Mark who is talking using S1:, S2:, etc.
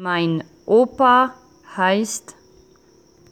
S1: Mein Opa heißt